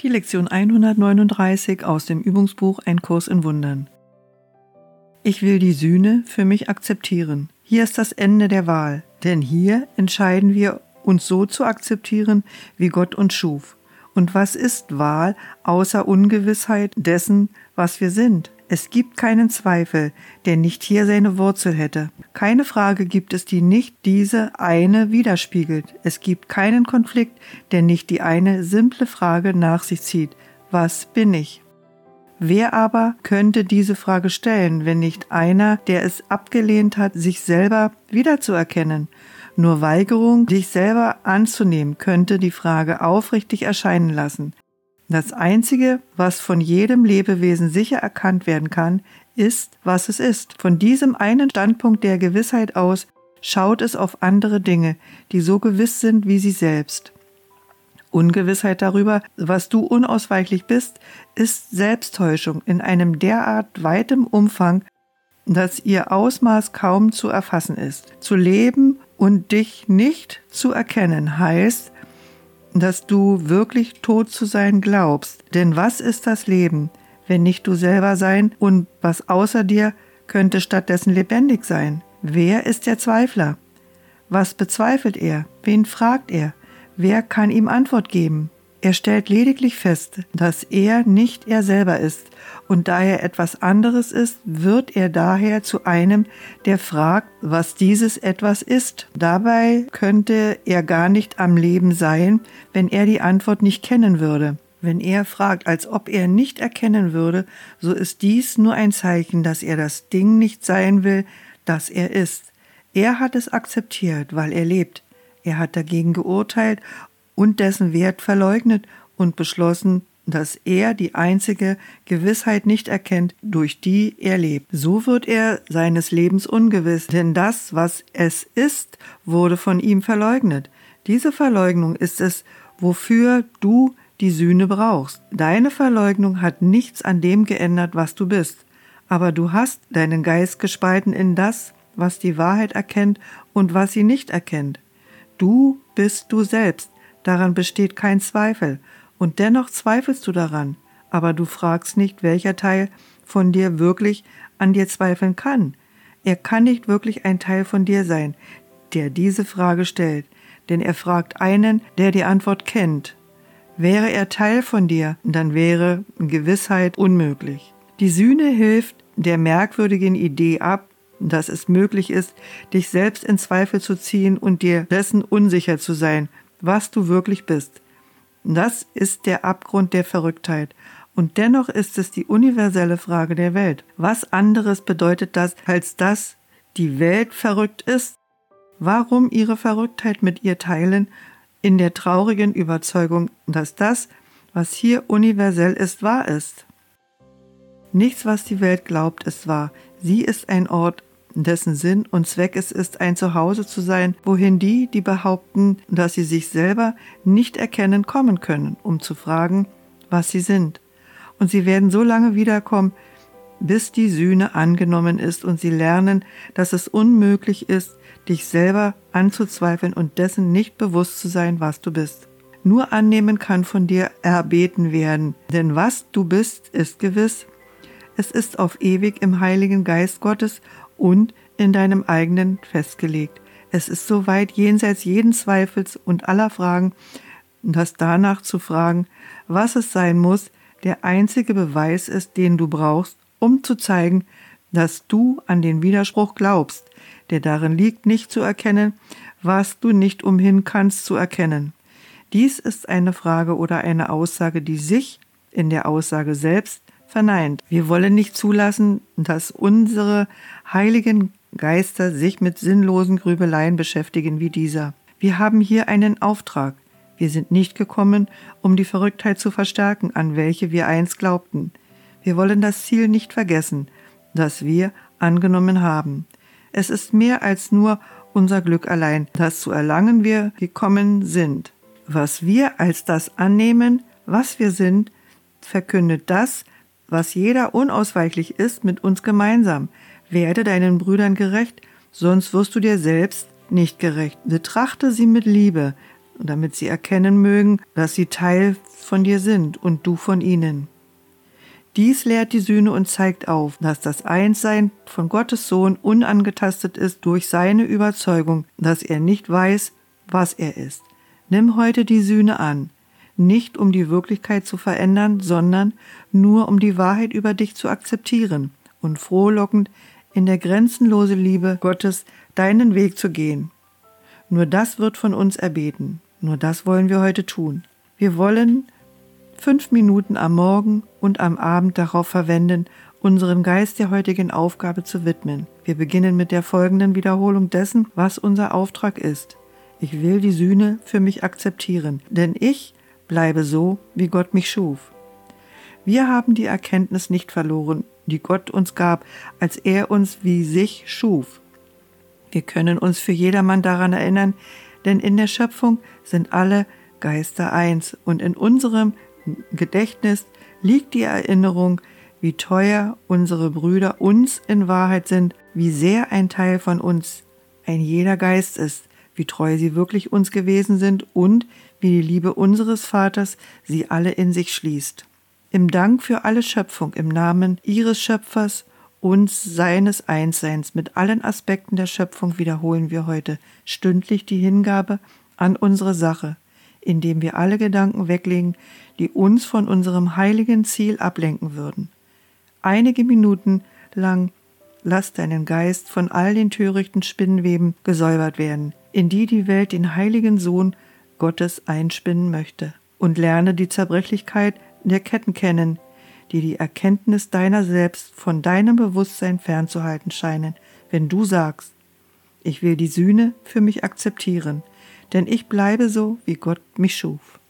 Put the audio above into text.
Die Lektion 139 aus dem Übungsbuch Ein Kurs in Wundern. Ich will die Sühne für mich akzeptieren. Hier ist das Ende der Wahl, denn hier entscheiden wir, uns so zu akzeptieren, wie Gott uns schuf. Und was ist Wahl außer Ungewissheit dessen, was wir sind? Es gibt keinen Zweifel, der nicht hier seine Wurzel hätte. Keine Frage gibt es, die nicht diese eine widerspiegelt. Es gibt keinen Konflikt, der nicht die eine simple Frage nach sich zieht. Was bin ich? Wer aber könnte diese Frage stellen, wenn nicht einer, der es abgelehnt hat, sich selber wiederzuerkennen? Nur Weigerung, sich selber anzunehmen, könnte die Frage aufrichtig erscheinen lassen. Das Einzige, was von jedem Lebewesen sicher erkannt werden kann, ist, was es ist. Von diesem einen Standpunkt der Gewissheit aus schaut es auf andere Dinge, die so gewiss sind wie sie selbst. Ungewissheit darüber, was du unausweichlich bist, ist Selbsttäuschung in einem derart weitem Umfang, dass ihr Ausmaß kaum zu erfassen ist. Zu leben und dich nicht zu erkennen heißt, dass du wirklich tot zu sein glaubst. Denn was ist das Leben, wenn nicht du selber sein und was außer dir könnte stattdessen lebendig sein? Wer ist der Zweifler? Was bezweifelt er? Wen fragt er? Wer kann ihm Antwort geben? Er stellt lediglich fest, dass er nicht er selber ist, und da er etwas anderes ist, wird er daher zu einem, der fragt, was dieses etwas ist. Dabei könnte er gar nicht am Leben sein, wenn er die Antwort nicht kennen würde. Wenn er fragt, als ob er nicht erkennen würde, so ist dies nur ein Zeichen, dass er das Ding nicht sein will, das er ist. Er hat es akzeptiert, weil er lebt. Er hat dagegen geurteilt und dessen Wert verleugnet und beschlossen, dass er die einzige Gewissheit nicht erkennt, durch die er lebt. So wird er seines Lebens ungewiss, denn das, was es ist, wurde von ihm verleugnet. Diese Verleugnung ist es, wofür du die Sühne brauchst. Deine Verleugnung hat nichts an dem geändert, was du bist, aber du hast deinen Geist gespalten in das, was die Wahrheit erkennt und was sie nicht erkennt. Du bist du selbst, daran besteht kein Zweifel, und dennoch zweifelst du daran, aber du fragst nicht, welcher Teil von dir wirklich an dir zweifeln kann. Er kann nicht wirklich ein Teil von dir sein, der diese Frage stellt, denn er fragt einen, der die Antwort kennt. Wäre er Teil von dir, dann wäre Gewissheit unmöglich. Die Sühne hilft der merkwürdigen Idee ab, dass es möglich ist, dich selbst in Zweifel zu ziehen und dir dessen unsicher zu sein, was du wirklich bist. Das ist der Abgrund der Verrücktheit. Und dennoch ist es die universelle Frage der Welt. Was anderes bedeutet das, als dass die Welt verrückt ist? Warum ihre Verrücktheit mit ihr teilen, in der traurigen Überzeugung, dass das, was hier universell ist, wahr ist? Nichts, was die Welt glaubt, ist wahr. Sie ist ein Ort, dessen Sinn und Zweck es ist, ein Zuhause zu sein, wohin die, die behaupten, dass sie sich selber nicht erkennen, kommen können, um zu fragen, was sie sind. Und sie werden so lange wiederkommen, bis die Sühne angenommen ist und sie lernen, dass es unmöglich ist, dich selber anzuzweifeln und dessen nicht bewusst zu sein, was du bist. Nur annehmen kann von dir erbeten werden, denn was du bist, ist gewiss. Es ist auf ewig im Heiligen Geist Gottes und in deinem eigenen festgelegt. Es ist so weit jenseits jeden Zweifels und aller Fragen, dass danach zu fragen, was es sein muss, der einzige Beweis ist, den du brauchst, um zu zeigen, dass du an den Widerspruch glaubst, der darin liegt, nicht zu erkennen, was du nicht umhin kannst zu erkennen. Dies ist eine Frage oder eine Aussage, die sich in der Aussage selbst verneint. Wir wollen nicht zulassen, dass unsere heiligen Geister sich mit sinnlosen Grübeleien beschäftigen wie dieser. Wir haben hier einen Auftrag. Wir sind nicht gekommen, um die Verrücktheit zu verstärken, an welche wir einst glaubten. Wir wollen das Ziel nicht vergessen, das wir angenommen haben. Es ist mehr als nur unser Glück allein, das zu erlangen wir gekommen sind. Was wir als das annehmen, was wir sind, verkündet das, was jeder unausweichlich ist, mit uns gemeinsam. Werde deinen Brüdern gerecht, sonst wirst du dir selbst nicht gerecht. Betrachte sie mit Liebe, damit sie erkennen mögen, dass sie Teil von dir sind und du von ihnen. Dies lehrt die Sühne und zeigt auf, dass das Einssein von Gottes Sohn unangetastet ist durch seine Überzeugung, dass er nicht weiß, was er ist. Nimm heute die Sühne an, nicht um die Wirklichkeit zu verändern, sondern nur um die Wahrheit über dich zu akzeptieren und frohlockend in der grenzenlose Liebe Gottes deinen Weg zu gehen. Nur das wird von uns erbeten. Nur das wollen wir heute tun. Wir wollen fünf Minuten am Morgen und am Abend darauf verwenden, unserem Geist der heutigen Aufgabe zu widmen. Wir beginnen mit der folgenden Wiederholung dessen, was unser Auftrag ist. Ich will die Sühne für mich akzeptieren, denn ich bleibe so, wie Gott mich schuf. Wir haben die Erkenntnis nicht verloren, die Gott uns gab, als er uns wie sich schuf. Wir können uns für jedermann daran erinnern, denn in der Schöpfung sind alle Geister eins und in unserem Gedächtnis liegt die Erinnerung, wie teuer unsere Brüder uns in Wahrheit sind, wie sehr ein Teil von uns ein jeder Geist ist, wie treu sie wirklich uns gewesen sind und wie die Liebe unseres Vaters sie alle in sich schließt. Im Dank für alle Schöpfung im Namen ihres Schöpfers und seines Einsseins mit allen Aspekten der Schöpfung wiederholen wir heute stündlich die Hingabe an unsere Sache, indem wir alle Gedanken weglegen, die uns von unserem heiligen Ziel ablenken würden. Einige Minuten lang lass deinen Geist von all den törichten Spinnenweben gesäubert werden, in die die Welt den heiligen Sohn Gottes einspinnen möchte, und lerne die Zerbrechlichkeit der Ketten kennen, die die Erkenntnis deiner selbst von deinem Bewusstsein fernzuhalten scheinen, wenn du sagst, ich will die Sühne für mich akzeptieren, denn ich bleibe so, wie Gott mich schuf.